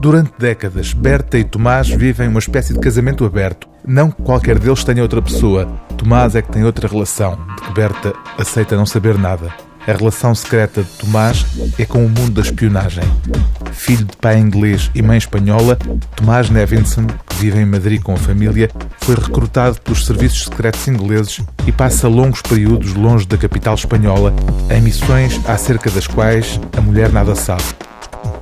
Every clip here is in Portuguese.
Durante décadas, Berta e Tomás vivem uma espécie de casamento aberto. Não que qualquer deles tenha outra pessoa. Tomás é que tem outra relação, de que Berta aceita não saber nada. A relação secreta de Tomás é com o mundo da espionagem. Filho de pai inglês e mãe espanhola, Tomás Nevinson, vive em Madrid com a família, foi recrutado pelos serviços secretos ingleses e passa longos períodos longe da capital espanhola, em missões acerca das quais a mulher nada sabe.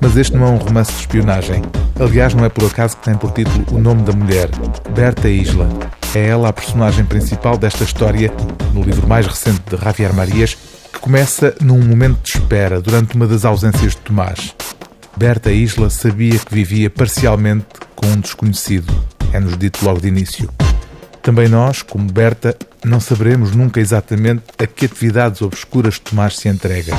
Mas este não é um romance de espionagem. Aliás, não é por acaso que tem por título o nome da mulher, Berta Isla. É ela a personagem principal desta história, no livro mais recente de Javier Marias, que começa num momento de espera durante uma das ausências de Tomás. Berta Isla sabia que vivia parcialmente com um desconhecido. É-nos dito logo de início. Também nós, como Berta, não saberemos nunca exatamente a que atividades obscuras Tomás se entrega.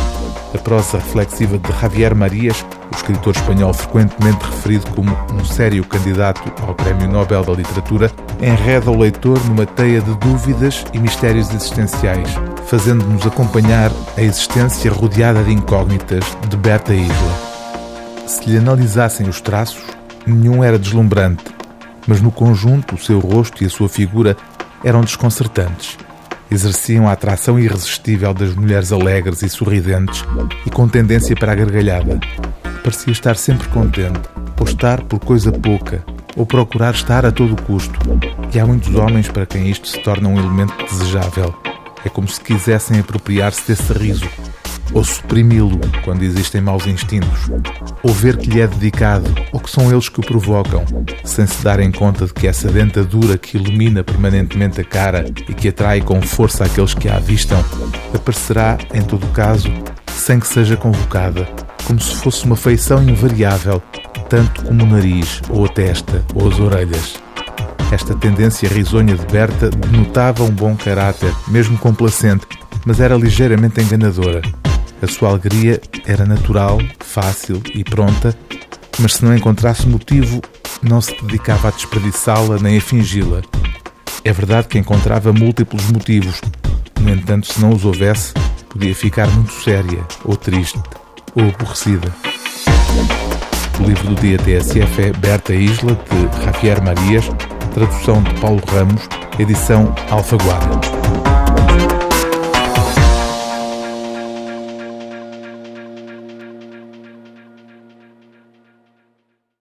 A prosa reflexiva de Javier Marias, o escritor espanhol frequentemente referido como um sério candidato ao Prémio Nobel da Literatura, enreda o leitor numa teia de dúvidas e mistérios existenciais, fazendo-nos acompanhar a existência rodeada de incógnitas de Berta Isla. Se lhe analisassem os traços, nenhum era deslumbrante, mas no conjunto o seu rosto e a sua figura eram desconcertantes. Exerciam a atração irresistível das mulheres alegres e sorridentes e com tendência para a gargalhada. Parecia estar sempre contente, ou estar por coisa pouca, ou procurar estar a todo custo. E há muitos homens para quem isto se torna um elemento desejável. É como se quisessem apropriar-se desse riso, ou suprimi-lo quando existem maus instintos, ou ver que lhe é dedicado, ou que são eles que o provocam, sem se darem conta de que essa dentadura que ilumina permanentemente a cara e que atrai com força aqueles que a avistam, aparecerá, em todo caso, sem que seja convocada, como se fosse uma feição invariável, tanto como o nariz, ou a testa, ou as orelhas. Esta tendência risonha de Berta denotava um bom caráter, mesmo complacente, mas era ligeiramente enganadora. A sua alegria era natural, fácil e pronta, mas se não encontrasse motivo, não se dedicava a desperdiçá-la nem a fingi-la. É verdade que encontrava múltiplos motivos, no entanto, se não os houvesse, podia ficar muito séria, ou triste, ou aborrecida. O livro do dia TSF é Berta Isla, de Javier Marias, tradução de Paulo Ramos, edição Alfaguara.